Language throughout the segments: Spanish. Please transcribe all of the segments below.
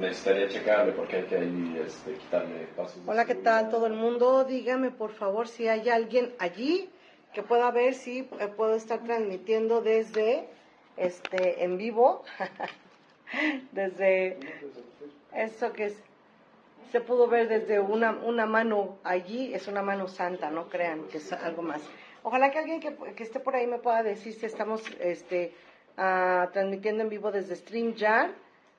necesitaría checarle porque hay que ahí este, quitarle pasos. Hola, ¿qué tal todo el mundo? Dígame por favor si hay alguien allí que pueda ver si eh, puedo estar transmitiendo desde este en vivo, desde eso que es, se pudo ver desde una, una mano allí, es una mano santa, no crean que es algo más. Ojalá que alguien que, que esté por ahí me pueda decir si estamos este, ah, transmitiendo en vivo desde StreamYard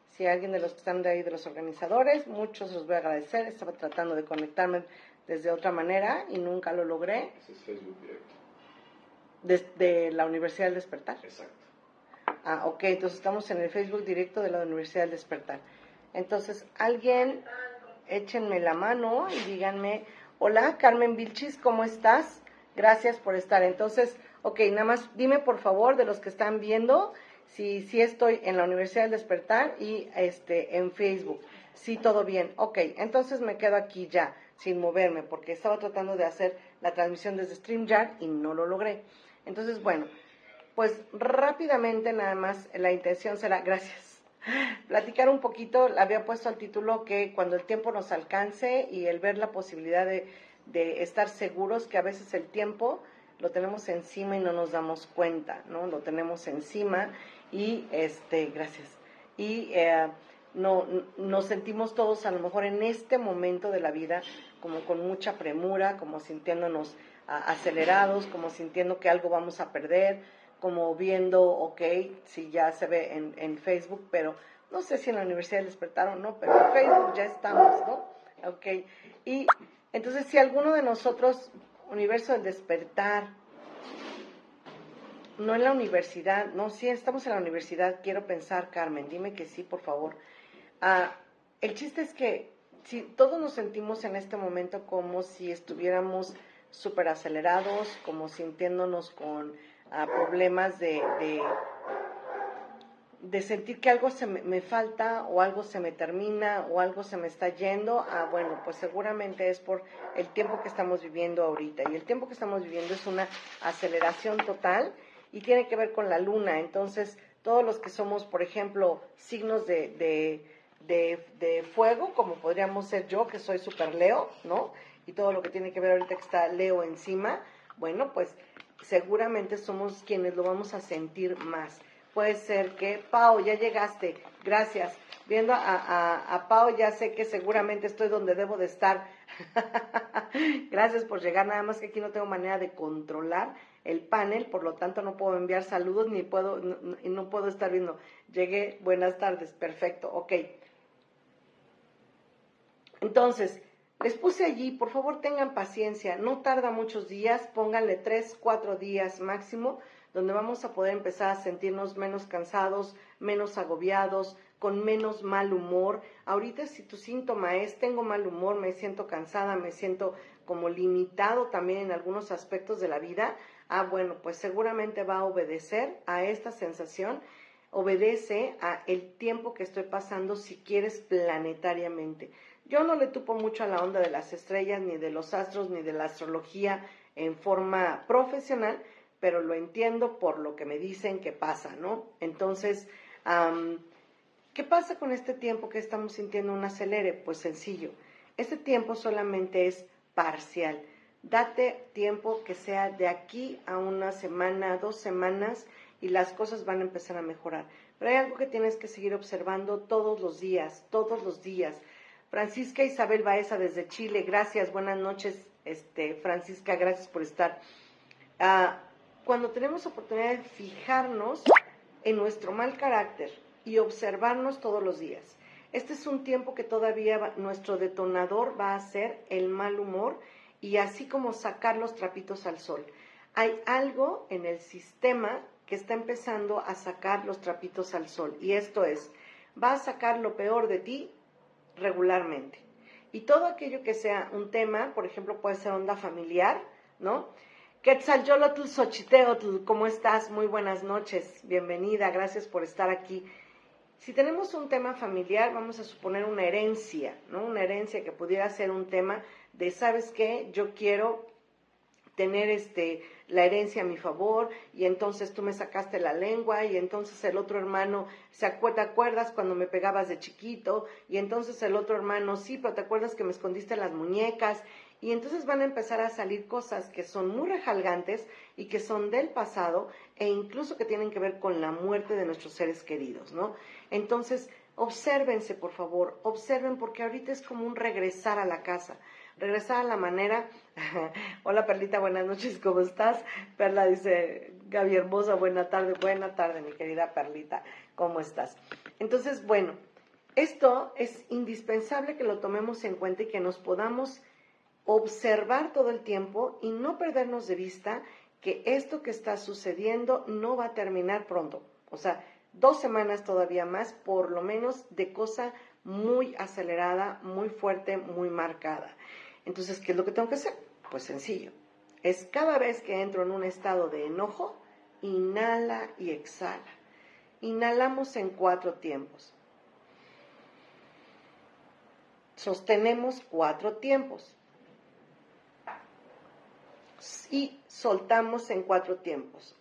si alguien de los que están de ahí, de los organizadores, muchos los voy a agradecer. Estaba tratando de conectarme desde otra manera y nunca lo logré. Ese es Facebook directo. Desde la Universidad del Despertar. Exacto. Ah, ok, entonces estamos en el Facebook directo de la Universidad del Despertar. Entonces, alguien, échenme la mano y díganme, hola, Carmen Vilchis, ¿cómo estás? Gracias por estar. Entonces, ok, nada más dime por favor de los que están viendo si, si estoy en la Universidad del Despertar y este, en Facebook. Sí, todo bien. Ok, entonces me quedo aquí ya, sin moverme, porque estaba tratando de hacer la transmisión desde StreamYard y no lo logré. Entonces, bueno, pues rápidamente nada más la intención será, gracias, platicar un poquito, había puesto al título que cuando el tiempo nos alcance y el ver la posibilidad de, de estar seguros que a veces el tiempo lo tenemos encima y no nos damos cuenta, ¿no? Lo tenemos encima y este, gracias. Y eh, no, nos sentimos todos a lo mejor en este momento de la vida como con mucha premura, como sintiéndonos acelerados, como sintiendo que algo vamos a perder, como viendo, ok, si ya se ve en, en Facebook, pero no sé si en la universidad despertaron o no, pero en Facebook ya estamos, ¿no? Ok. Y entonces si alguno de nosotros, universo del despertar, no en la universidad, no, sí, estamos en la universidad, quiero pensar, Carmen, dime que sí, por favor. Ah, el chiste es que si todos nos sentimos en este momento como si estuviéramos súper acelerados, como sintiéndonos con ah, problemas de, de, sentir que algo se me, me, falta o algo se me termina o algo se me está yendo, ah, bueno, pues seguramente es por el tiempo que estamos viviendo ahorita. Y el tiempo que estamos viviendo es una aceleración total y tiene que ver con la luna. Entonces, todos los que somos, por ejemplo, signos de, de, de, fuego, como podríamos ser yo, que soy super Leo, ¿no? Y todo lo que tiene que ver ahorita que está Leo encima, bueno, pues seguramente somos quienes lo vamos a sentir más. Puede ser que, Pau, ya llegaste, gracias. Viendo a, a, a Pau, ya sé que seguramente estoy donde debo de estar. gracias por llegar, nada más que aquí no tengo manera de controlar el panel, por lo tanto no puedo enviar saludos ni puedo, no, no puedo estar viendo. Llegué, buenas tardes, perfecto, ok. Entonces, les puse allí, por favor tengan paciencia, no tarda muchos días, pónganle tres, cuatro días máximo, donde vamos a poder empezar a sentirnos menos cansados, menos agobiados, con menos mal humor. Ahorita si tu síntoma es tengo mal humor, me siento cansada, me siento como limitado también en algunos aspectos de la vida, ah, bueno, pues seguramente va a obedecer a esta sensación, obedece a el tiempo que estoy pasando si quieres planetariamente. Yo no le tupo mucho a la onda de las estrellas, ni de los astros, ni de la astrología en forma profesional, pero lo entiendo por lo que me dicen que pasa, ¿no? Entonces, ¿qué pasa con este tiempo que estamos sintiendo un acelere? Pues sencillo, este tiempo solamente es parcial. Date tiempo que sea de aquí a una semana, dos semanas y las cosas van a empezar a mejorar. Pero hay algo que tienes que seguir observando todos los días, todos los días. Francisca Isabel Baeza desde Chile, gracias, buenas noches, este, Francisca, gracias por estar. Ah, cuando tenemos oportunidad de fijarnos en nuestro mal carácter y observarnos todos los días, este es un tiempo que todavía nuestro detonador va a ser el mal humor y así como sacar los trapitos al sol. Hay algo en el sistema que está empezando a sacar los trapitos al sol y esto es, va a sacar lo peor de ti regularmente. Y todo aquello que sea un tema, por ejemplo, puede ser onda familiar, ¿no? Quetzalcóatl Xochiteotl, ¿cómo estás? Muy buenas noches, bienvenida, gracias por estar aquí. Si tenemos un tema familiar, vamos a suponer una herencia, ¿no? Una herencia que pudiera ser un tema de, ¿sabes qué? Yo quiero tener este la herencia a mi favor y entonces tú me sacaste la lengua y entonces el otro hermano se acuerda, acuerdas cuando me pegabas de chiquito y entonces el otro hermano sí, pero te acuerdas que me escondiste las muñecas y entonces van a empezar a salir cosas que son muy rejalgantes y que son del pasado e incluso que tienen que ver con la muerte de nuestros seres queridos, ¿no? Entonces, obsérvense, por favor, observen porque ahorita es como un regresar a la casa regresar a la manera. Hola Perlita, buenas noches, ¿cómo estás? Perla dice, Gaby hermosa, buena tarde, buena tarde, mi querida Perlita, ¿cómo estás? Entonces, bueno, esto es indispensable que lo tomemos en cuenta y que nos podamos observar todo el tiempo y no perdernos de vista que esto que está sucediendo no va a terminar pronto. O sea, dos semanas todavía más, por lo menos, de cosa muy acelerada, muy fuerte, muy marcada. Entonces, ¿qué es lo que tengo que hacer? Pues sencillo. Es cada vez que entro en un estado de enojo, inhala y exhala. Inhalamos en cuatro tiempos. Sostenemos cuatro tiempos. Y soltamos en cuatro tiempos.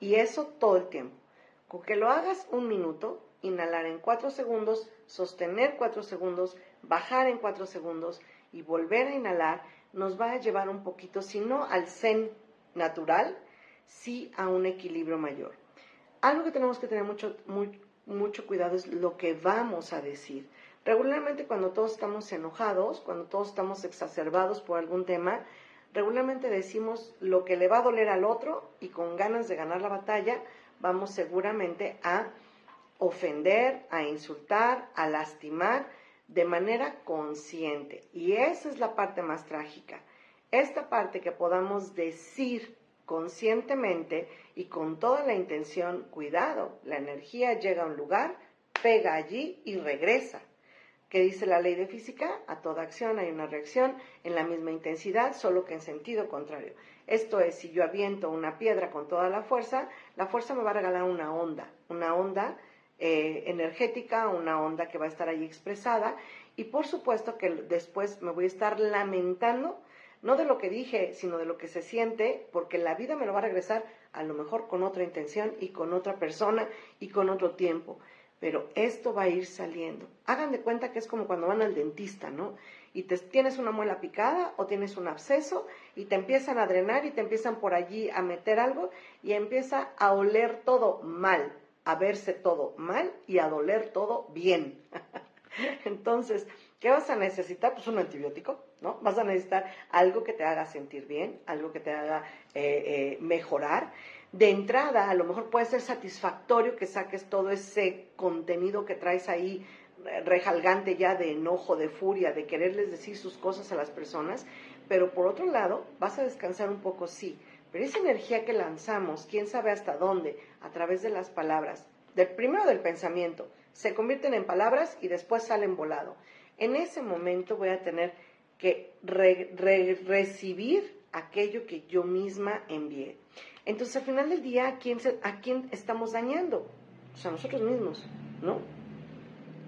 Y eso todo el tiempo. Con que lo hagas un minuto, inhalar en cuatro segundos, sostener cuatro segundos, bajar en cuatro segundos y volver a inhalar, nos va a llevar un poquito, si no al zen natural, sí a un equilibrio mayor. Algo que tenemos que tener mucho, mucho cuidado es lo que vamos a decir. Regularmente cuando todos estamos enojados, cuando todos estamos exacerbados por algún tema, regularmente decimos lo que le va a doler al otro y con ganas de ganar la batalla, vamos seguramente a ofender, a insultar, a lastimar de manera consciente. Y esa es la parte más trágica. Esta parte que podamos decir conscientemente y con toda la intención, cuidado, la energía llega a un lugar, pega allí y regresa. ¿Qué dice la ley de física? A toda acción hay una reacción en la misma intensidad, solo que en sentido contrario. Esto es, si yo aviento una piedra con toda la fuerza, la fuerza me va a regalar una onda, una onda eh, energética, una onda que va a estar ahí expresada y por supuesto que después me voy a estar lamentando, no de lo que dije, sino de lo que se siente, porque la vida me lo va a regresar a lo mejor con otra intención y con otra persona y con otro tiempo. Pero esto va a ir saliendo. Hagan de cuenta que es como cuando van al dentista, ¿no? Y te, tienes una muela picada o tienes un absceso y te empiezan a drenar y te empiezan por allí a meter algo y empieza a oler todo mal a verse todo mal y a doler todo bien. Entonces, ¿qué vas a necesitar? Pues un antibiótico, ¿no? Vas a necesitar algo que te haga sentir bien, algo que te haga eh, eh, mejorar. De entrada, a lo mejor puede ser satisfactorio que saques todo ese contenido que traes ahí eh, rejalgante ya de enojo, de furia, de quererles decir sus cosas a las personas, pero por otro lado, vas a descansar un poco, sí, pero esa energía que lanzamos, quién sabe hasta dónde, a través de las palabras, del primero del pensamiento, se convierten en palabras y después salen volado. En ese momento voy a tener que recibir aquello que yo misma envié. Entonces, al final del día, ¿a quién, ¿a quién estamos dañando? Pues a nosotros mismos, ¿no?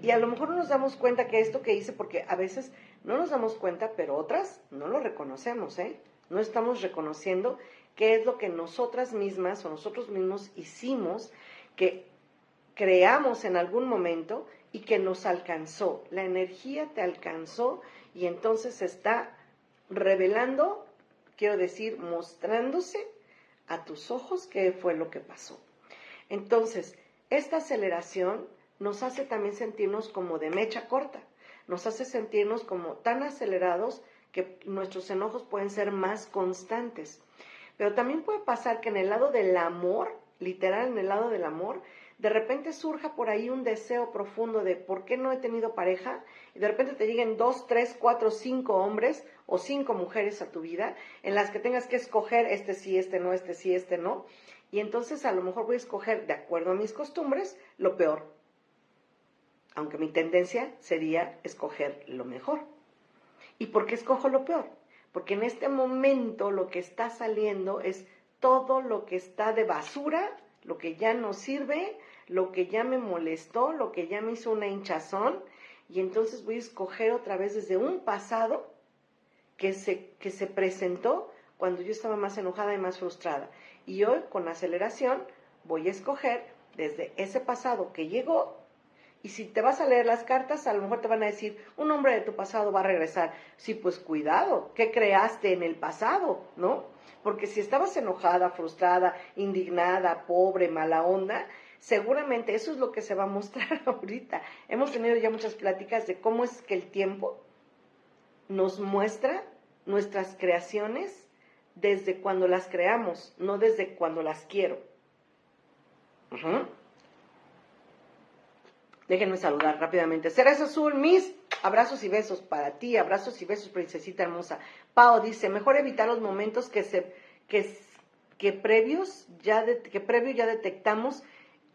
Y a lo mejor no nos damos cuenta que esto que hice, porque a veces no nos damos cuenta, pero otras no lo reconocemos, ¿eh? No estamos reconociendo qué es lo que nosotras mismas o nosotros mismos hicimos que creamos en algún momento y que nos alcanzó. La energía te alcanzó y entonces está revelando, quiero decir, mostrándose a tus ojos qué fue lo que pasó. Entonces, esta aceleración nos hace también sentirnos como de mecha corta, nos hace sentirnos como tan acelerados que nuestros enojos pueden ser más constantes. Pero también puede pasar que en el lado del amor, literal en el lado del amor, de repente surja por ahí un deseo profundo de por qué no he tenido pareja y de repente te lleguen dos, tres, cuatro, cinco hombres o cinco mujeres a tu vida en las que tengas que escoger este sí, este no, este sí, este no. Y entonces a lo mejor voy a escoger, de acuerdo a mis costumbres, lo peor. Aunque mi tendencia sería escoger lo mejor. ¿Y por qué escojo lo peor? Porque en este momento lo que está saliendo es todo lo que está de basura, lo que ya no sirve, lo que ya me molestó, lo que ya me hizo una hinchazón, y entonces voy a escoger otra vez desde un pasado que se, que se presentó cuando yo estaba más enojada y más frustrada. Y hoy, con aceleración, voy a escoger desde ese pasado que llegó y si te vas a leer las cartas, a lo mejor te van a decir, un hombre de tu pasado va a regresar. Sí, pues cuidado, ¿qué creaste en el pasado? ¿No? Porque si estabas enojada, frustrada, indignada, pobre, mala onda, seguramente eso es lo que se va a mostrar ahorita. Hemos tenido ya muchas pláticas de cómo es que el tiempo nos muestra nuestras creaciones desde cuando las creamos, no desde cuando las quiero. Déjenme saludar rápidamente. Ceres Azul, mis abrazos y besos para ti, abrazos y besos, princesita hermosa. Pao dice, mejor evitar los momentos que se que, que previos ya que previo ya detectamos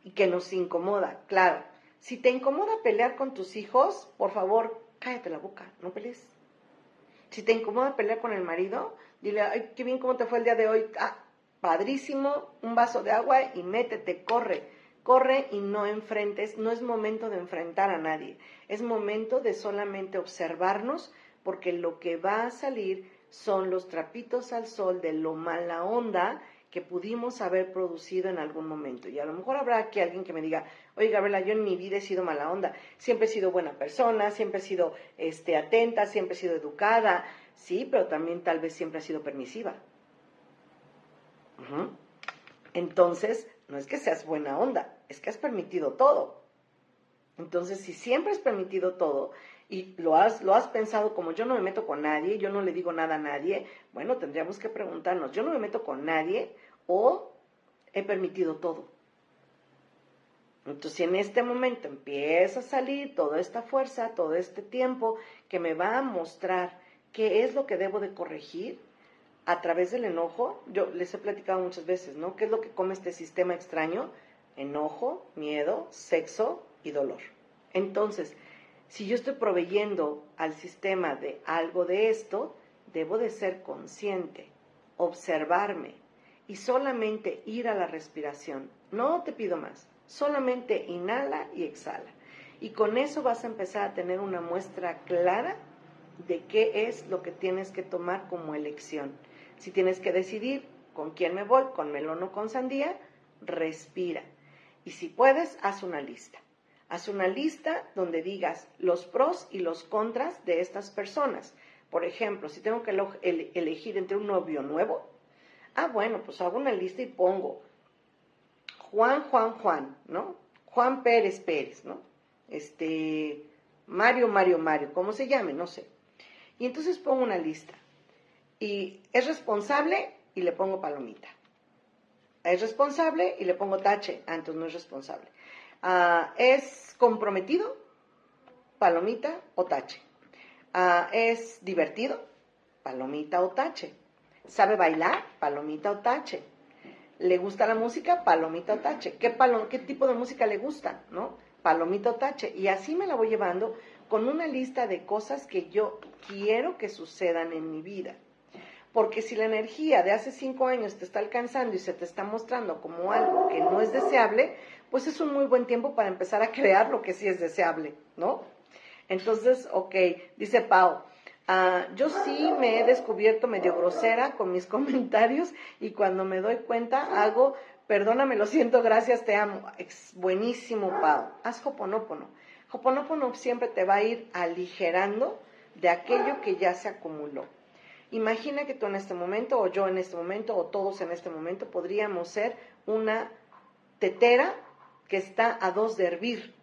y que nos incomoda. Claro, si te incomoda pelear con tus hijos, por favor, cállate la boca, no pelees. Si te incomoda pelear con el marido, dile, ay, qué bien cómo te fue el día de hoy. Ah, padrísimo, un vaso de agua y métete, corre Corre y no enfrentes, no es momento de enfrentar a nadie, es momento de solamente observarnos porque lo que va a salir son los trapitos al sol de lo mala onda que pudimos haber producido en algún momento. Y a lo mejor habrá aquí alguien que me diga, oye Gabriela, yo en mi vida he sido mala onda, siempre he sido buena persona, siempre he sido este, atenta, siempre he sido educada, sí, pero también tal vez siempre he sido permisiva. Entonces, no es que seas buena onda, es que has permitido todo. Entonces, si siempre has permitido todo y lo has, lo has pensado como yo no me meto con nadie, yo no le digo nada a nadie, bueno, tendríamos que preguntarnos, ¿yo no me meto con nadie o he permitido todo? Entonces, si en este momento empieza a salir toda esta fuerza, todo este tiempo que me va a mostrar qué es lo que debo de corregir, a través del enojo, yo les he platicado muchas veces, ¿no? ¿Qué es lo que come este sistema extraño? Enojo, miedo, sexo y dolor. Entonces, si yo estoy proveyendo al sistema de algo de esto, debo de ser consciente, observarme y solamente ir a la respiración. No te pido más, solamente inhala y exhala. Y con eso vas a empezar a tener una muestra clara de qué es lo que tienes que tomar como elección. Si tienes que decidir con quién me voy, con melón o con sandía, respira. Y si puedes, haz una lista. Haz una lista donde digas los pros y los contras de estas personas. Por ejemplo, si tengo que elegir entre un novio nuevo, ah, bueno, pues hago una lista y pongo Juan, Juan, Juan, ¿no? Juan Pérez Pérez, ¿no? Este, Mario, Mario, Mario, ¿cómo se llame? No sé. Y entonces pongo una lista. Y es responsable y le pongo palomita. Es responsable y le pongo tache. Ah, entonces no es responsable. Ah, es comprometido, palomita o tache. Ah, es divertido, palomita o tache. ¿Sabe bailar? Palomita o tache. ¿Le gusta la música? Palomita o tache. ¿Qué, ¿Qué tipo de música le gusta? ¿No? Palomita o tache. Y así me la voy llevando con una lista de cosas que yo quiero que sucedan en mi vida. Porque si la energía de hace cinco años te está alcanzando y se te está mostrando como algo que no es deseable, pues es un muy buen tiempo para empezar a crear lo que sí es deseable, ¿no? Entonces, ok, dice Pau, ah, yo sí me he descubierto medio grosera con mis comentarios y cuando me doy cuenta hago, perdóname, lo siento, gracias, te amo. Es buenísimo, Pau. Haz Hoponopono. Hoponopono siempre te va a ir aligerando de aquello que ya se acumuló. Imagina que tú en este momento, o yo en este momento, o todos en este momento, podríamos ser una tetera que está a dos de hervir.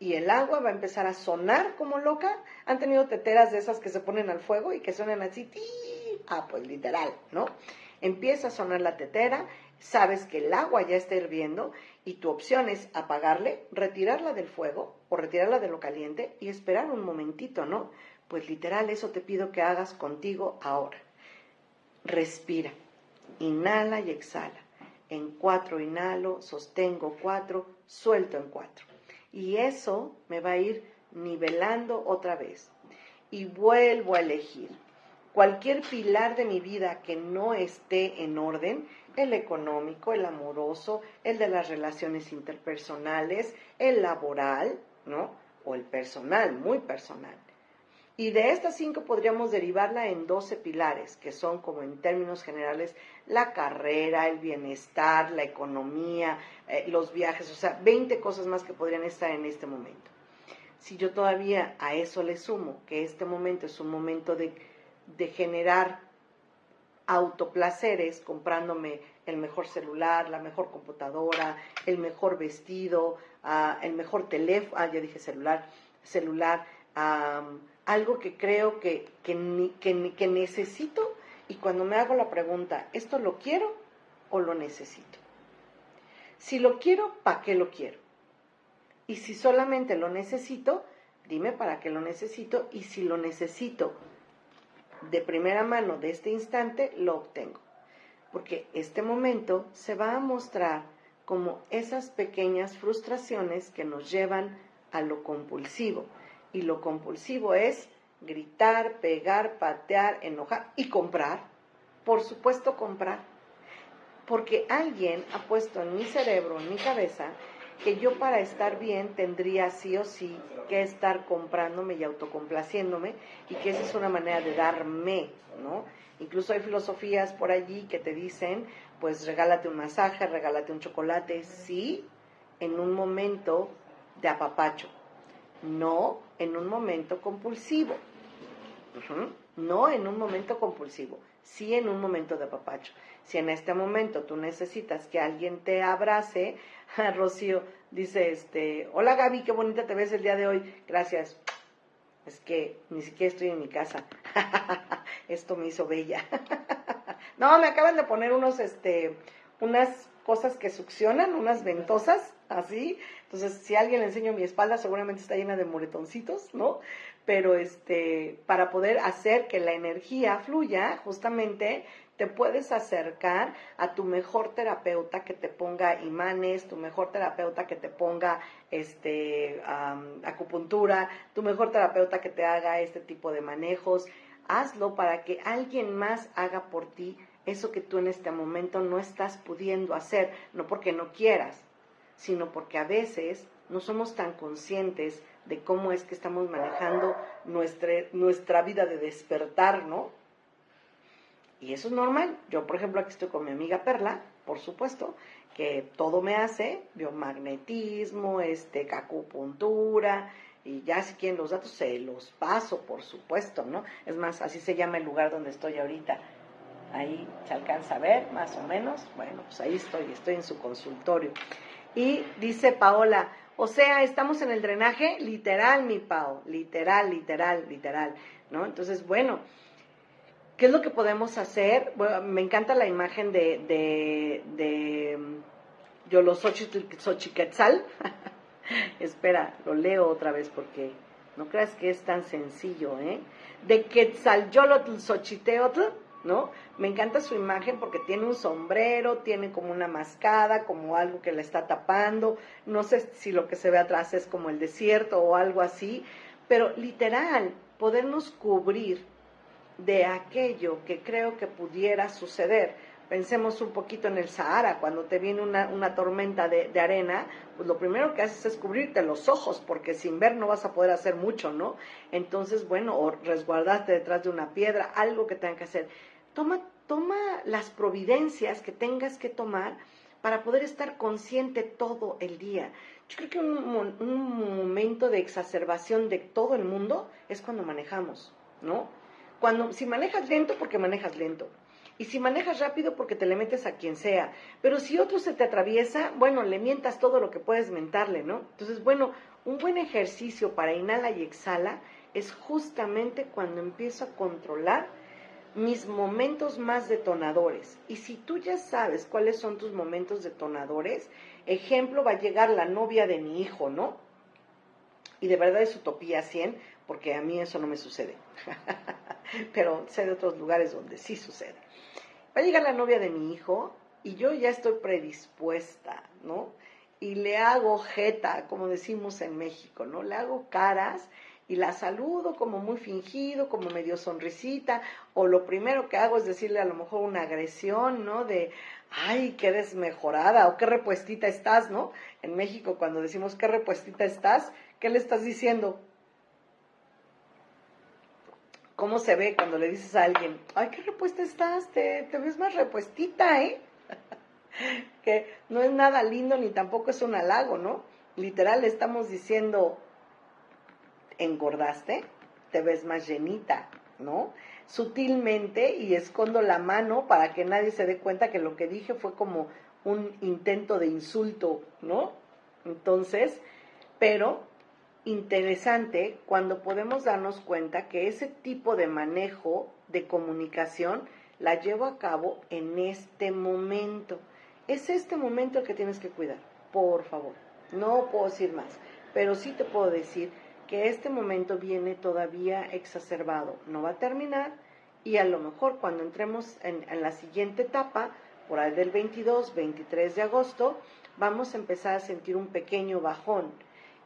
Y el agua va a empezar a sonar como loca. ¿Han tenido teteras de esas que se ponen al fuego y que suenan así? ¡tí! Ah, pues literal, ¿no? Empieza a sonar la tetera, sabes que el agua ya está hirviendo y tu opción es apagarle, retirarla del fuego o retirarla de lo caliente y esperar un momentito, ¿no? Pues literal, eso te pido que hagas contigo ahora. Respira, inhala y exhala. En cuatro inhalo, sostengo cuatro, suelto en cuatro. Y eso me va a ir nivelando otra vez. Y vuelvo a elegir. Cualquier pilar de mi vida que no esté en orden, el económico, el amoroso, el de las relaciones interpersonales, el laboral, ¿no? O el personal, muy personal Y de estas cinco podríamos derivarla en 12 pilares, que son como en términos generales la carrera, el bienestar, la economía, eh, los viajes, o sea, 20 cosas más que podrían estar en este momento. Si yo todavía a eso le sumo que este momento es un momento de, de generar autoplaceres, comprándome el mejor celular, la mejor computadora, el mejor vestido, ah, el mejor teléfono, ah, ya dije celular, celular, algo que creo que, que, que, necesito y cuando me hago la pregunta, ¿esto lo quiero o lo necesito? Si lo quiero, ¿para qué lo quiero? Y si solamente lo necesito, dime para qué lo necesito y si lo necesito de primera mano de este instante, lo obtengo. Porque este momento se va a mostrar como esas pequeñas frustraciones que nos llevan a lo compulsivo y lo compulsivo es gritar, pegar, patear, enojar y comprar. Por supuesto comprar. Porque alguien ha puesto en mi cerebro, en mi cabeza, que yo para estar bien tendría sí o sí que estar comprándome y autocomplaciéndome y que esa es una manera de darme, ¿no? Incluso hay filosofías por allí que te dicen, pues regálate un masaje, regálate un chocolate, sí, en un momento de apapacho, no en un momento compulsivo. No en un momento compulsivo, sí en un momento de apapacho. Si en este momento tú necesitas que alguien te abrace, Rocío dice, este, hola Gaby, qué bonita te ves el día de hoy, gracias. Es que ni siquiera estoy en mi casa. Esto me hizo bella. no, me acaban de poner unos, este, unas cosas que succionan, unas ventosas, así. Entonces, si alguien le enseño mi espalda, seguramente está llena de moretoncitos, ¿no? Pero este, para poder hacer que la energía fluya, justamente te puedes acercar a tu mejor terapeuta que te ponga imanes, tu mejor terapeuta que te ponga este, acupuntura, tu mejor terapeuta que te haga este tipo de manejos. Hazlo para que alguien más haga por ti eso que tú en este momento no estás pudiendo hacer, no porque no quieras, sino porque a veces no somos tan conscientes de cómo es que estamos manejando nuestra, nuestra vida de despertar, ¿no? Y eso es normal. Yo, por ejemplo, aquí estoy con mi amiga Perla, por supuesto, que todo me hace, biomagnetismo, este, acupuntura, y ya si quieren los datos se los paso, por supuesto, ¿no? Es más, así se llama el lugar donde estoy ahorita, Ahí se alcanza a ver, más o menos. Bueno, pues ahí estoy, estoy en su consultorio. Y dice Paola, o sea, estamos en el drenaje, literal, mi Pao, literal, literal, literal, ¿no? Entonces, bueno, ¿qué es lo que podemos hacer? Bueno, me encanta la imagen de, de, de Xochiquetzal. Espera, lo leo otra vez porque no creas que es tan sencillo, ¿eh? De Quetzal Xochiteotl ¿no? Me encanta su imagen porque tiene un sombrero, tiene como una mascada, como algo que le está tapando, no sé si lo que se ve atrás es como el desierto o algo así, pero literal, podernos cubrir de aquello que creo que pudiera suceder. Pensemos un poquito en el Sahara, cuando te viene una, una tormenta de, de, arena, pues lo primero que haces es cubrirte los ojos, porque sin ver no vas a poder hacer mucho, ¿no? Entonces, bueno, o resguardarte detrás de una piedra, algo que tengan que hacer toma, toma las providencias que tengas que tomar para poder estar consciente todo el día. Yo creo que un, momento de exacerbación de todo el mundo es cuando manejamos, ¿no? Cuando, si manejas lento, porque manejas lento. Y si manejas rápido, porque te le metes a quien sea. Pero si otro se te atraviesa, bueno, le mientas todo lo que puedes mentarle, ¿no? Entonces, bueno, un buen ejercicio para inhala y exhala es justamente cuando empiezo a controlar mis momentos más detonadores. Y si tú ya sabes cuáles son tus momentos detonadores, ejemplo, va a llegar la novia de mi hijo, ¿no? Y de verdad es utopía 100, porque a mí eso no me sucede. Pero sé de otros lugares donde sí sucede. Va a llegar la novia de mi hijo y yo ya estoy predispuesta, ¿no? Y le hago jeta, como decimos en México, ¿no? Le hago caras y la saludo como muy fingido, como medio sonrisita, o lo primero que hago es decirle a lo mejor una agresión, ¿no? De, ay, qué desmejorada, o qué repuestita estás, ¿no? En México cuando decimos qué repuestita estás, ¿qué le estás diciendo? ¿Cómo se ve cuando le dices a alguien, ay, qué repuesta estás? Te, te ves más repuestita, ¿eh? que no es nada lindo ni tampoco es un halago, ¿no? Literal, le estamos diciendo, engordaste, te ves más llenita, ¿no? Sutilmente y escondo la mano para que nadie se dé cuenta que lo que dije fue como un intento de insulto, ¿no? Entonces, pero interesante cuando podemos darnos cuenta que ese tipo de manejo de comunicación la llevo a cabo en este momento. Es este momento el que tienes que cuidar, por favor. No puedo decir más, pero sí te puedo decir que este momento viene todavía exacerbado. No va a terminar y a lo mejor cuando entremos en, la siguiente etapa, por ahí del 22, 23 de agosto, vamos a empezar a sentir un pequeño bajón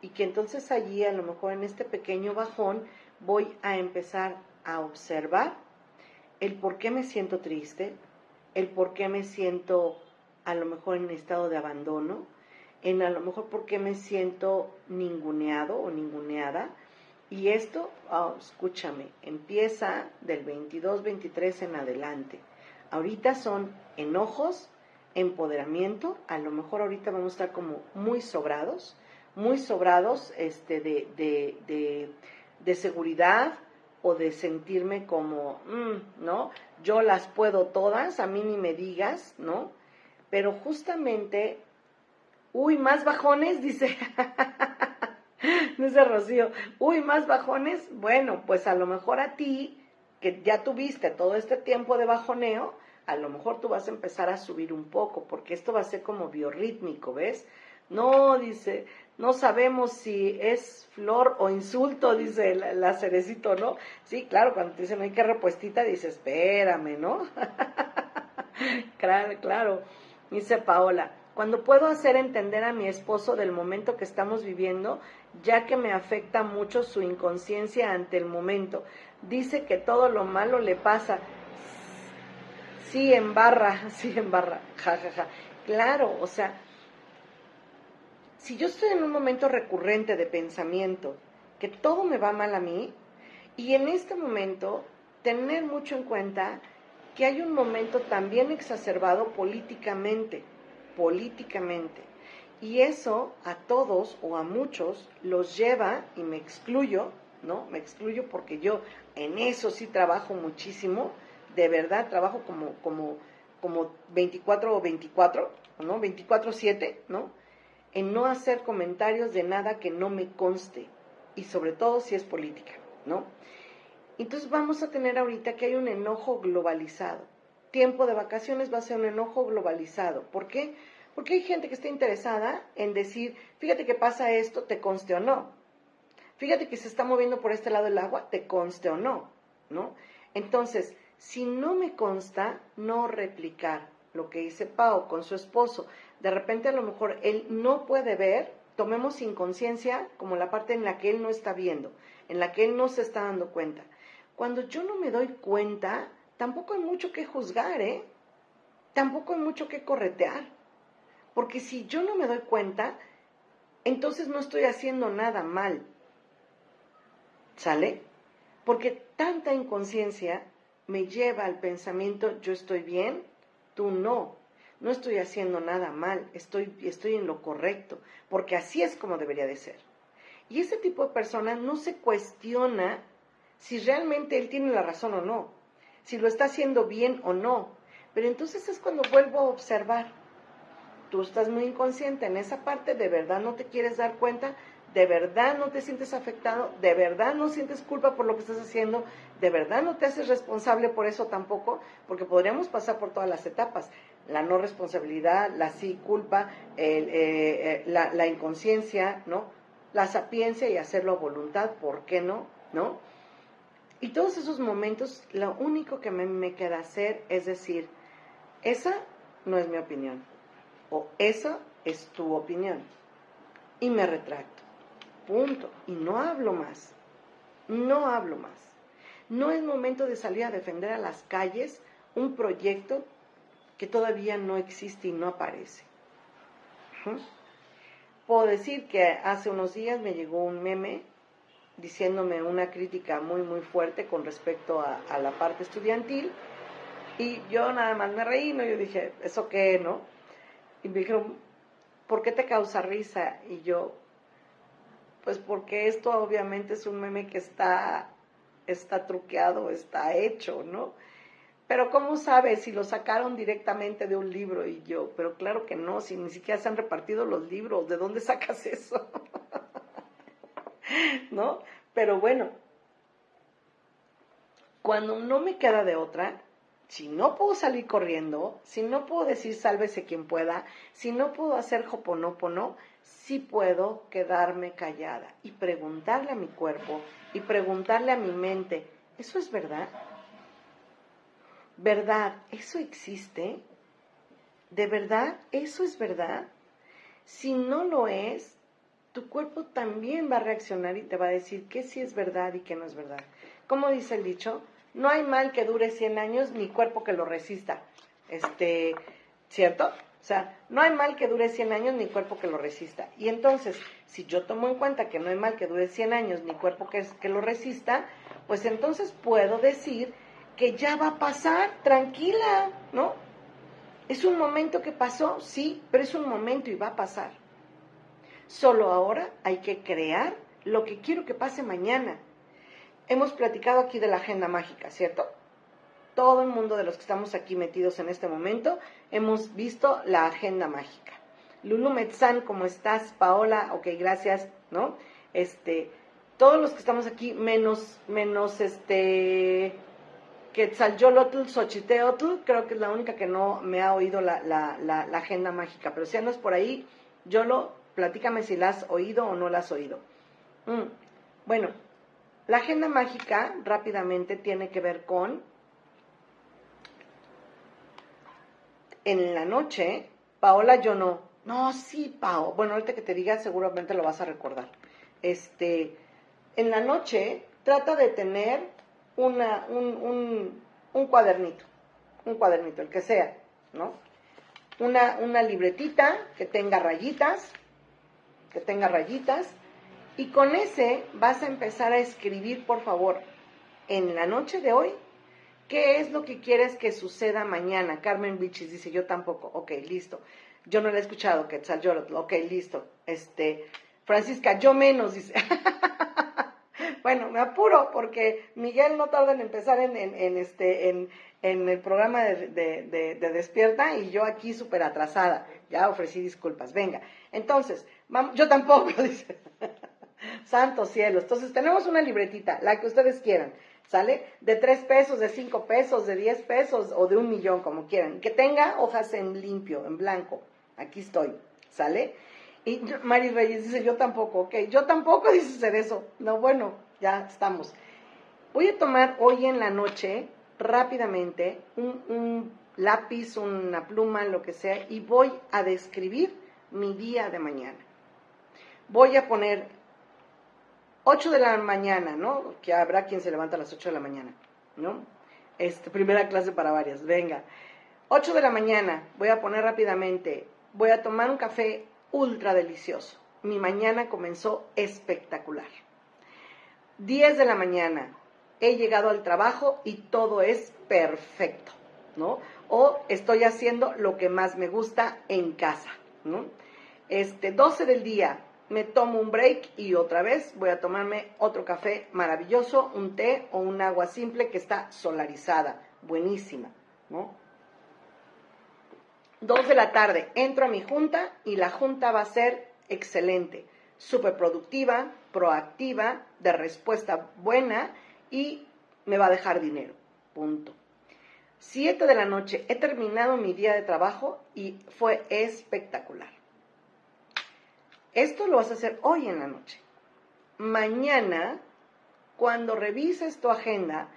y que entonces allí a lo mejor en este pequeño bajón voy a empezar a observar el por qué me siento triste, el por qué me siento a lo mejor en estado de abandono, en a lo mejor por qué me siento ninguneado o ninguneada. Y esto, oh, escúchame, empieza del 22-23 en adelante. Ahorita son enojos, empoderamiento, a lo mejor ahorita vamos a estar como muy sobrados, muy sobrados este, de, de, de, seguridad o de sentirme como, mm, ¿no? Yo las puedo todas, a mí ni me digas, ¿no? Pero justamente, uy, más bajones, dice, dice Rocío, uy, más bajones, bueno, pues a lo mejor a ti, que ya tuviste todo este tiempo de bajoneo, a lo mejor tú vas a empezar a subir un poco, porque esto va a ser como biorrítmico, ¿ves? No, dice, no sabemos si es flor o insulto, dice la, cerecito, ¿no? Sí, claro, cuando te dicen, hay que repuestita, dice, espérame, ¿no? claro, claro, dice Paola, cuando puedo hacer entender a mi esposo del momento que estamos viviendo, ya que me afecta mucho su inconsciencia ante el momento. Dice que todo lo malo le pasa. Sí, en barra, sí, en barra, ja, ja, ja. Claro, o sea, si yo estoy en un momento recurrente de pensamiento, que todo me va mal a mí, y en este momento tener mucho en cuenta que hay un momento también exacerbado políticamente, políticamente. Y eso a todos o a muchos los lleva, y me excluyo, ¿no? Me excluyo porque yo en eso sí trabajo muchísimo, de verdad trabajo como, como, como 24 o 24, ¿no? 24-7, ¿no? en no hacer comentarios de nada que no me conste, y sobre todo si es política, ¿no? Entonces vamos a tener ahorita que hay un enojo globalizado. Tiempo de vacaciones va a ser un enojo globalizado. ¿Por qué? Porque hay gente que está interesada en decir, fíjate que pasa esto, te conste o no. Fíjate que se está moviendo por este lado el agua, te conste o no, ¿no? Entonces, si no me consta, no replicar lo que dice Pau con su esposo de repente a lo mejor él no puede ver, tomemos inconsciencia como la parte en la que él no está viendo, en la que él no se está dando cuenta. Cuando yo no me doy cuenta, tampoco hay mucho que juzgar, ¿eh? Tampoco hay mucho que corretear. Porque si yo no me doy cuenta, entonces no estoy haciendo nada mal. ¿Sale? Porque tanta inconsciencia me lleva al pensamiento, yo estoy bien, tú no no estoy haciendo nada mal, estoy, estoy en lo correcto, porque así es como debería de ser. Y ese tipo de persona no se cuestiona si realmente él tiene la razón o no, si lo está haciendo bien o no. Pero entonces es cuando vuelvo a observar. Tú estás muy inconsciente en esa parte, de verdad no te quieres dar cuenta, de verdad no te sientes afectado, de verdad no sientes culpa por lo que estás haciendo, de verdad no te haces responsable por eso tampoco, porque podríamos pasar por todas las etapas la no responsabilidad, la sí culpa, eh, eh, la, inconsciencia, ¿no? La sapiencia y hacerlo a voluntad, ¿por qué no? ¿No? Y todos esos momentos, lo único que me, queda hacer es decir, esa no es mi opinión, o esa es tu opinión. Y me retracto. Punto. Y no hablo más. No hablo más. No es momento de salir a defender a las calles un proyecto que todavía no existe y no aparece. Puedo decir que hace unos días me llegó un meme diciéndome una crítica muy, muy fuerte con respecto a, la parte estudiantil. Y yo nada más me reí, ¿no? Yo dije, ¿eso qué, no? Y me dijeron, ¿por qué te causa risa? Y yo, pues porque esto obviamente es un meme que está, está truqueado, está hecho, ¿no? Pero ¿cómo sabes si lo sacaron directamente de un libro? Y yo, pero claro que no, si ni siquiera se han repartido los libros, ¿de dónde sacas eso? ¿No? Pero bueno, cuando no me queda de otra, si no puedo salir corriendo, si no puedo decir sálvese quien pueda, si no puedo hacer hoponopono, sí puedo quedarme callada y preguntarle a mi cuerpo y preguntarle a mi mente, ¿eso es verdad? ¿Verdad? ¿Eso existe? ¿De verdad? ¿Eso es verdad? Si no lo es, tu cuerpo también va a reaccionar y te va a decir que sí es verdad y que no es verdad. ¿Cómo dice el dicho? No hay mal que dure 100 años ni cuerpo que lo resista. Este, ¿cierto? O sea, no hay mal que dure 100 años ni cuerpo que lo resista. Y entonces, si yo tomo en cuenta que no hay mal que dure 100 años ni cuerpo que, que lo resista, pues entonces puedo decir que ya va a pasar, tranquila, ¿no? Es un momento que pasó, sí, pero es un momento y va a pasar. Solo ahora hay que crear lo que quiero que pase mañana. Hemos platicado aquí de la agenda mágica, ¿cierto? Todo el mundo de los que estamos aquí metidos en este momento hemos visto la agenda mágica. Lulu Metzán, ¿cómo estás? Paola, ok, gracias, ¿no? Este, todos los que estamos aquí, menos, menos este, Quetzalcóatl, Xochiteotl, creo que es la única que no me ha oído la, agenda mágica. Pero si andas por ahí, Yolo, platícame si la has oído o no la has oído. Mm, bueno, la agenda mágica rápidamente tiene que ver con en la noche, Paola, yo no. No, sí, Pao. Bueno, ahorita que te diga, seguramente lo vas a recordar. Este, en la noche, trata de tener una, un, un, cuadernito, un cuadernito, el que sea, ¿no? Una, una libretita que tenga rayitas, que tenga rayitas, y con ese vas a empezar a escribir, por favor, en la noche de hoy, qué es lo que quieres que suceda mañana. Carmen Bichis dice, yo tampoco, ok, listo. Yo no la he escuchado, Quetzal ok, listo. Este, Francisca, yo menos, dice. Bueno, me apuro porque Miguel no tarda en empezar en, este, en, el programa de, Despierta y yo aquí súper atrasada. Ya ofrecí disculpas. Venga, entonces, yo tampoco, dice. Santo cielo. Entonces, tenemos una libretita, la que ustedes quieran. ¿Sale? De tres pesos, de cinco pesos, de diez pesos o de un millón, como quieran. Que tenga hojas en limpio, en blanco. Aquí estoy. ¿Sale? Y Mari Reyes dice, yo tampoco, ok, yo tampoco dice eso. No, bueno, ya estamos. Voy a tomar hoy en la noche, rápidamente, un, lápiz, una pluma, lo que sea, y voy a describir mi día de mañana. Voy a poner 8 de la mañana, ¿no? Que habrá quien se levanta a las 8 de la mañana, ¿no? Este, primera clase para varias, venga. 8 de la mañana, voy a poner rápidamente, voy a tomar un café ultra delicioso. Mi mañana comenzó espectacular. 10 de la mañana, he llegado al trabajo y todo es perfecto, ¿no? O estoy haciendo lo que más me gusta en casa, ¿no? Este, 12 del día, me tomo un break y otra vez voy a tomarme otro café maravilloso, un té o un agua simple que está solarizada, buenísima, ¿no? 2 de la tarde, entro a mi junta y la junta va a ser excelente, súper productiva, proactiva, de respuesta buena y me va a dejar dinero. Punto. Siete de la noche, he terminado mi día de trabajo y fue espectacular. Esto lo vas a hacer hoy en la noche. Mañana, cuando revises tu agenda,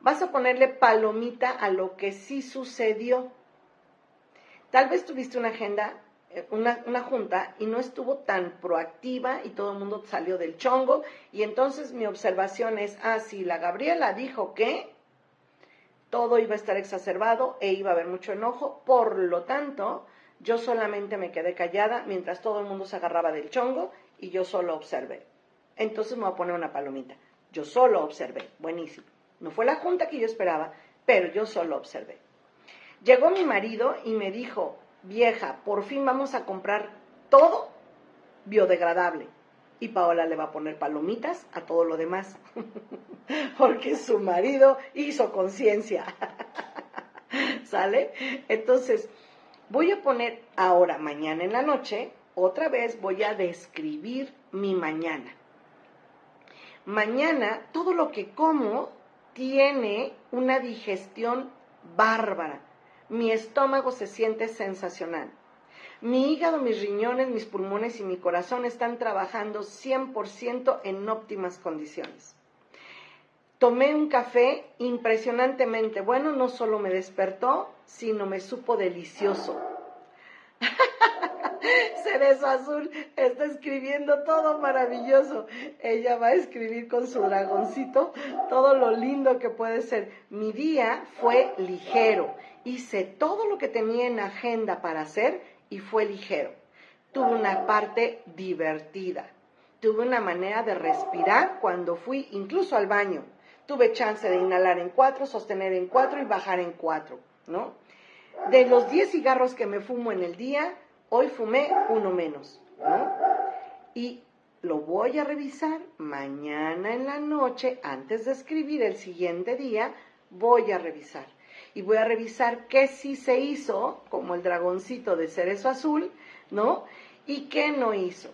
vas a ponerle palomita a lo que sí sucedió. Tal vez tuviste una agenda una, una, junta y no estuvo tan proactiva y todo el mundo salió del chongo. Y entonces mi observación es, ah, sí, la Gabriela dijo que todo iba a estar exacerbado e iba a haber mucho enojo, por lo tanto, yo solamente me quedé callada mientras todo el mundo se agarraba del chongo y yo solo observé. entonces me voy a poner una palomita. Yo solo observé, buenísimo. No fue la junta que yo esperaba, pero yo solo observé. Llegó mi marido y me dijo, vieja, por fin vamos a comprar todo biodegradable. Y Paola le va a poner palomitas a todo lo demás, porque su marido hizo conciencia. ¿Sale? Entonces, voy a poner ahora, mañana en la noche, otra vez voy a describir mi mañana. Mañana, todo lo que como tiene una digestión bárbara. Mi estómago se siente sensacional. Mi hígado, mis riñones, mis pulmones y mi corazón están trabajando 100% en óptimas condiciones. Tomé un café impresionantemente bueno, no solo me despertó, sino me supo delicioso. Cerezo Azul está escribiendo todo maravilloso. Ella va a escribir con su dragoncito todo lo lindo que puede ser. Mi día fue ligero. Hice todo lo que tenía en agenda para hacer y fue ligero. Tuve una parte divertida. Tuve una manera de respirar cuando fui incluso al baño. Tuve chance de inhalar en cuatro, sostener en cuatro y bajar en cuatro, ¿no? De los 10 cigarros que me fumo en el día, hoy fumé uno menos, ¿no? Y lo voy a revisar mañana en la noche, antes de escribir el siguiente día, voy a revisar. Y voy a revisar qué sí se hizo, como el dragoncito de cerezo azul, ¿no? Y qué no hizo.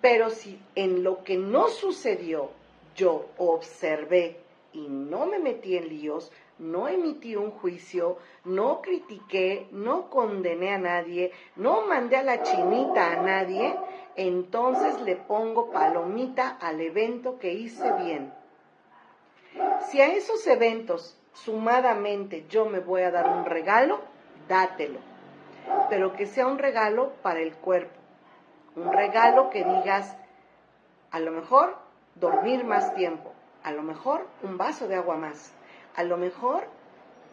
Pero si en lo que no sucedió yo observé y no me metí en líos, no emití un juicio, no critiqué, no condené a nadie, no mandé a la chinita a nadie, entonces le pongo palomita al evento que hice bien. Si a esos eventos sumadamente yo me voy a dar un regalo, dátelo, pero que sea un regalo para el cuerpo, un regalo que digas, a lo mejor dormir más tiempo, a lo mejor un vaso de agua más, a lo mejor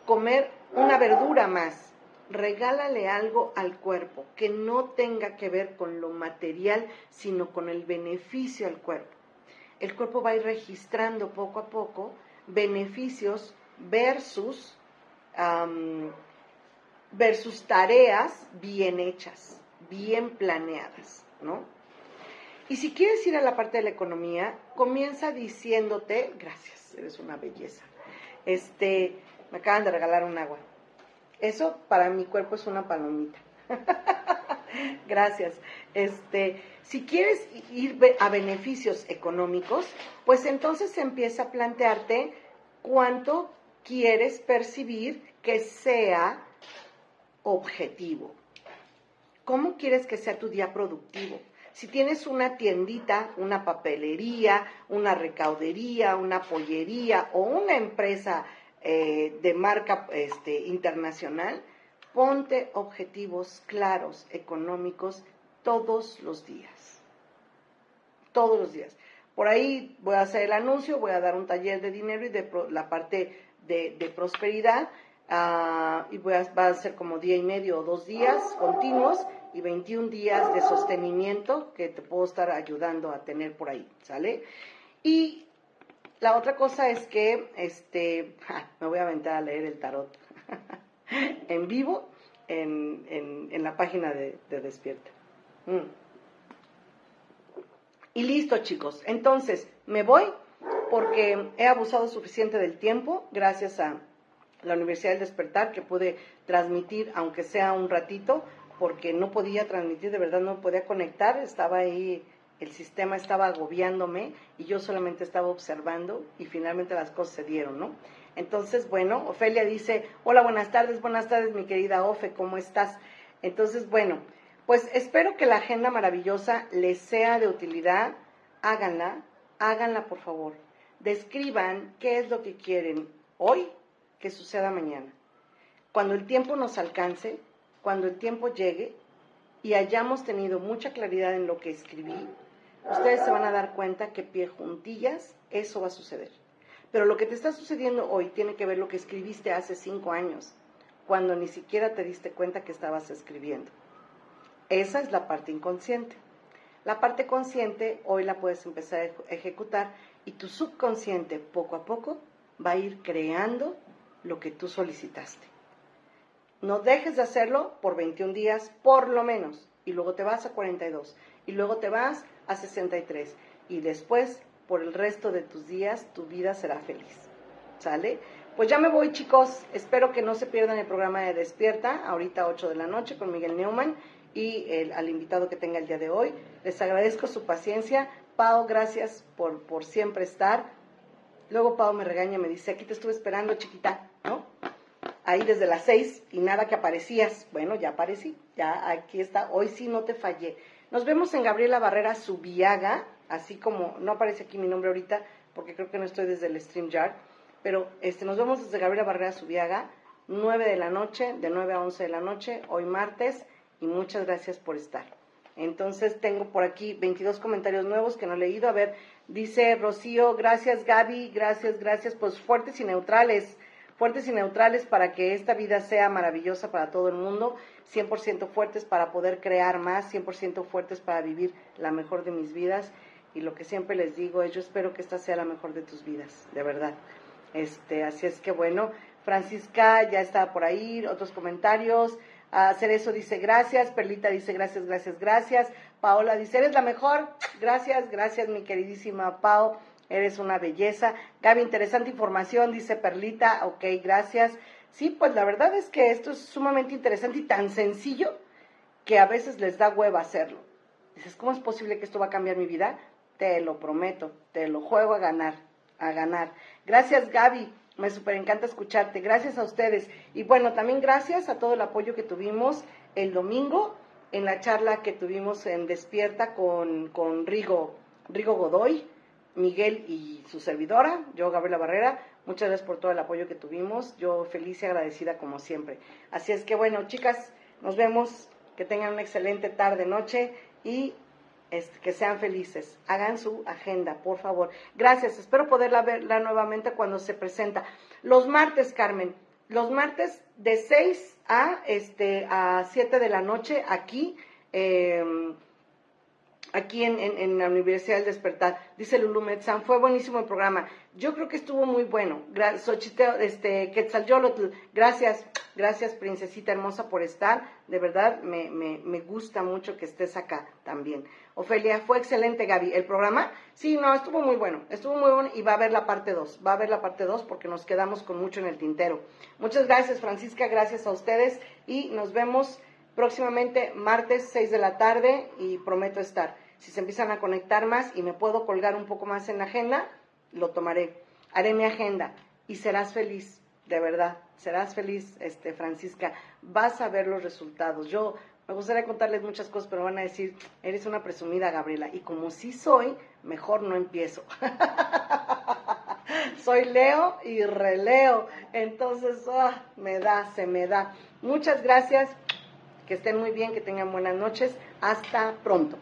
comer una verdura más. Regálale algo al cuerpo que no tenga que ver con lo material, sino con el beneficio al cuerpo. El cuerpo va a ir registrando poco a poco beneficios versus, versus tareas bien hechas, bien planeadas, ¿no? Y si quieres ir a la parte de la economía, comienza diciéndote, gracias, eres una belleza. Este, me acaban de regalar un agua. Eso para mi cuerpo es una palomita. Gracias. Este, si quieres ir a beneficios económicos, pues entonces empieza a plantearte cuánto quieres percibir que sea objetivo. ¿Cómo quieres que sea tu día productivo? Si tienes una tiendita, una papelería, una recaudería, una pollería o una empresa eh, de marca este, internacional, ponte objetivos claros, económicos, todos los días. Todos los días. Por ahí voy a hacer el anuncio, voy a dar un taller de dinero y de la parte de, prosperidad. Ah, y va a ser como día y medio o dos días continuos y 21 días de sostenimiento que te puedo estar ayudando a tener por ahí, ¿sale? Y la otra cosa es que, este, me voy a aventar a leer el tarot en vivo en, la página de, Despierta. Mm. Y listo, chicos. Entonces, me voy porque he abusado suficiente del tiempo gracias a la Universidad del Despertar que pude transmitir, aunque sea un ratito, porque no podía transmitir, de verdad no podía conectar, estaba ahí, el sistema estaba agobiándome y yo solamente estaba observando y finalmente las cosas se dieron, ¿no? Entonces, bueno, Ofelia dice, hola, buenas tardes, buenas tardes, mi querida Ofe, ¿cómo estás? Entonces, bueno, pues espero que la agenda maravillosa les sea de utilidad, háganla, háganla por favor, describan qué es lo que quieren hoy que suceda mañana. Cuando el tiempo nos alcance, cuando el tiempo llegue y hayamos tenido mucha claridad en lo que escribí, ustedes se van a dar cuenta que pie juntillas eso va a suceder. Pero lo que te está sucediendo hoy tiene que ver lo que escribiste hace cinco años, cuando ni siquiera te diste cuenta que estabas escribiendo. Esa es la parte inconsciente. La parte consciente hoy la puedes empezar a ejecutar y tu subconsciente poco a poco va a ir creando lo que tú solicitaste. No dejes de hacerlo por 21 días por lo menos y luego te vas a 42 y luego te vas a 63 y después por el resto de tus días tu vida será feliz. ¿Sale? Pues ya me voy chicos, espero que no se pierdan el programa de Despierta, ahorita 8 de la noche con Miguel Neumann y el, al invitado que tenga el día de hoy. Les agradezco su paciencia. Pau, gracias por, por siempre estar. Luego Pau me regaña, me dice, aquí te estuve esperando, chiquita, ¿no? Ahí desde las seis y nada que aparecías. Bueno, ya aparecí, ya aquí está. Hoy sí no te fallé. Nos vemos en Gabriela Barrera Subiaga, así como no aparece aquí mi nombre ahorita, porque creo que no estoy desde el StreamYard, pero este, nos vemos desde Gabriela Barrera Subiaga, 9 de la noche, de 9 a 11 de la noche, hoy martes, y muchas gracias por estar. Entonces tengo por aquí 22 comentarios nuevos que no he leído. A ver, dice Rocío, gracias Gaby, gracias, gracias, pues fuertes y neutrales, fuertes y neutrales para que esta vida sea maravillosa para todo el mundo, 100% fuertes para poder crear más, 100% fuertes para vivir la mejor de mis vidas. Y lo que siempre les digo es, yo espero que esta sea la mejor de tus vidas, de verdad. Este, así es que bueno, Francisca ya está por ahí, otros comentarios. Hacer eso dice gracias, Perlita dice gracias, gracias, gracias. Paola dice, eres la mejor. Gracias, gracias mi queridísima Pao, eres una belleza. Gaby, interesante información, dice Perlita, ok, gracias. Sí, pues la verdad es que esto es sumamente interesante y tan sencillo que a veces les da hueva hacerlo. Dices, ¿cómo es posible que esto va a cambiar mi vida? Te lo prometo, te lo juego a ganar, a ganar. Gracias Gaby. Me súper encanta escucharte. Gracias a ustedes. Y bueno, también gracias a todo el apoyo que tuvimos el domingo en la charla que tuvimos en Despierta con, con Rigo, Rigo Godoy, Miguel y su servidora, yo Gabriela Barrera. Muchas gracias por todo el apoyo que tuvimos. Yo feliz y agradecida como siempre. Así es que bueno, chicas, nos vemos. Que tengan una excelente tarde, noche y que sean felices. Hagan su agenda, por favor. Gracias. Espero poderla verla nuevamente cuando se presenta. Los martes, Carmen. Los martes de 6 a, este, a 7 de la noche aquí. Em, aquí en, la Universidad del Despertar. Dice Lulu Metzán, fue buenísimo el programa. Yo creo que estuvo muy bueno. Xochitl, este, Quetzalcholotl, gracias, gracias, princesita hermosa, por estar. De verdad, me, me, gusta mucho que estés acá también. Ofelia, fue excelente, Gaby. ¿El programa? Sí, no, estuvo muy bueno. Estuvo muy bueno y va a haber la parte 2. Va a haber la parte 2 porque nos quedamos con mucho en el tintero. Muchas gracias, Francisca. Gracias a ustedes y nos vemos próximamente martes 6 de la tarde y prometo estar. Si se empiezan a conectar más y me puedo colgar un poco más en la agenda, lo tomaré. Haré mi agenda y serás feliz, de verdad. Serás feliz, este, Francisca. Vas a ver los resultados. Yo me gustaría contarles muchas cosas, pero van a decir, eres una presumida, Gabriela. Y como sí soy, mejor no empiezo. soy Leo y releo. Entonces, ah, me da, se me da. Muchas gracias. Que estén muy bien, que tengan buenas noches. Hasta pronto.